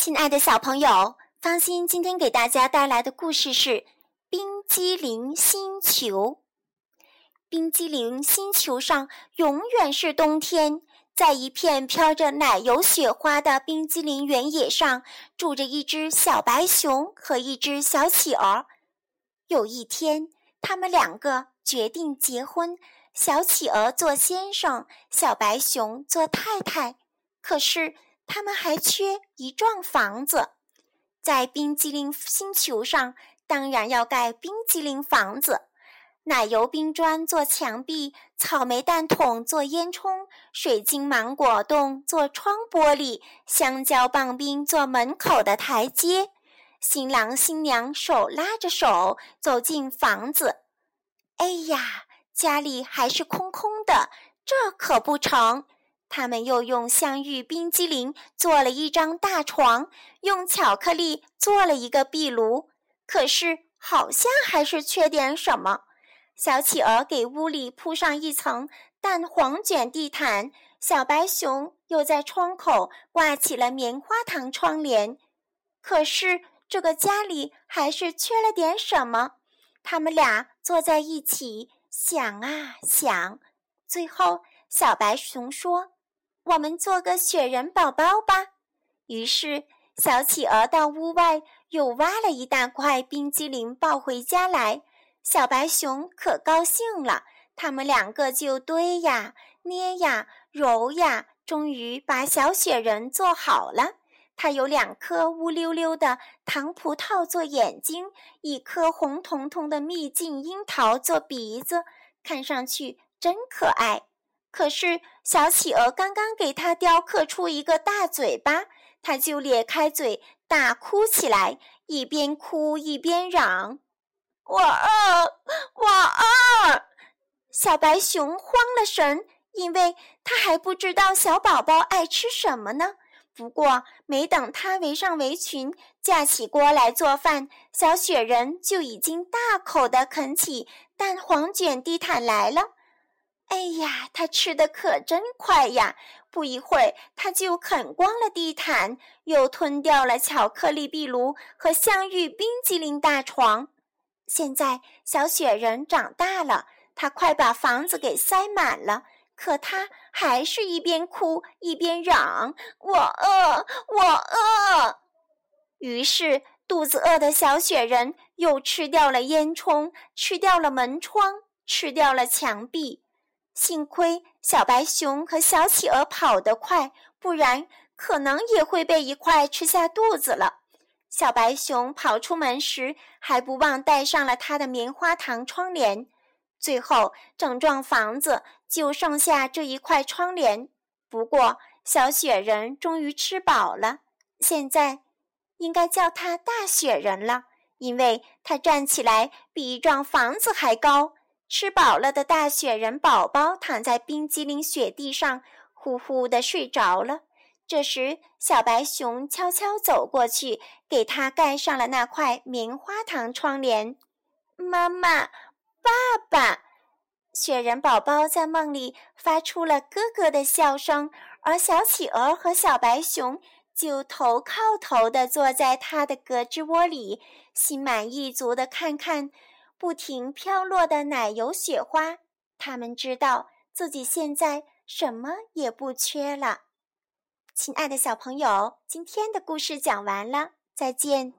亲爱的小朋友，芳心今天给大家带来的故事是《冰激凌星球》。冰激凌星球上永远是冬天，在一片飘着奶油雪花的冰激凌原野上，住着一只小白熊和一只小企鹅。有一天，他们两个决定结婚，小企鹅做先生，小白熊做太太。可是。他们还缺一幢房子，在冰激凌星球上，当然要盖冰激凌房子。奶油冰砖做墙壁，草莓蛋筒做烟囱，水晶芒果冻做窗玻璃，香蕉棒冰做门口的台阶。新郎新娘手拉着手走进房子，哎呀，家里还是空空的，这可不成。他们又用香芋冰激凌做了一张大床，用巧克力做了一个壁炉，可是好像还是缺点什么。小企鹅给屋里铺上一层蛋黄卷地毯，小白熊又在窗口挂起了棉花糖窗帘，可是这个家里还是缺了点什么。他们俩坐在一起想啊想，最后小白熊说。我们做个雪人宝宝吧。于是，小企鹅到屋外又挖了一大块冰激凌抱回家来。小白熊可高兴了，他们两个就堆呀、捏呀、揉呀，终于把小雪人做好了。它有两颗乌溜溜的糖葡萄做眼睛，一颗红彤彤的蜜杏樱桃做鼻子，看上去真可爱。可是，小企鹅刚刚给它雕刻出一个大嘴巴，它就咧开嘴大哭起来，一边哭一边嚷：“我饿，我饿！”小白熊慌了神，因为它还不知道小宝宝爱吃什么呢。不过，没等它围上围裙，架起锅来做饭，小雪人就已经大口地啃起蛋黄卷地毯来了。哎呀，他吃的可真快呀！不一会儿，他就啃光了地毯，又吞掉了巧克力壁炉和香芋冰激凌大床。现在，小雪人长大了，他快把房子给塞满了，可他还是一边哭一边嚷：“我饿，我饿！”于是，肚子饿的小雪人又吃掉了烟囱，吃掉了门窗，吃掉了墙壁。幸亏小白熊和小企鹅跑得快，不然可能也会被一块吃下肚子了。小白熊跑出门时，还不忘带上了它的棉花糖窗帘。最后，整幢房子就剩下这一块窗帘。不过，小雪人终于吃饱了，现在应该叫它大雪人了，因为它站起来比一幢房子还高。吃饱了的大雪人宝宝躺在冰激凌雪地上，呼呼的睡着了。这时，小白熊悄悄走过去，给他盖上了那块棉花糖窗帘。妈妈，爸爸，雪人宝宝在梦里发出了咯咯的笑声，而小企鹅和小白熊就头靠头的坐在他的胳肢窝里，心满意足的看看。不停飘落的奶油雪花，他们知道自己现在什么也不缺了。亲爱的小朋友，今天的故事讲完了，再见。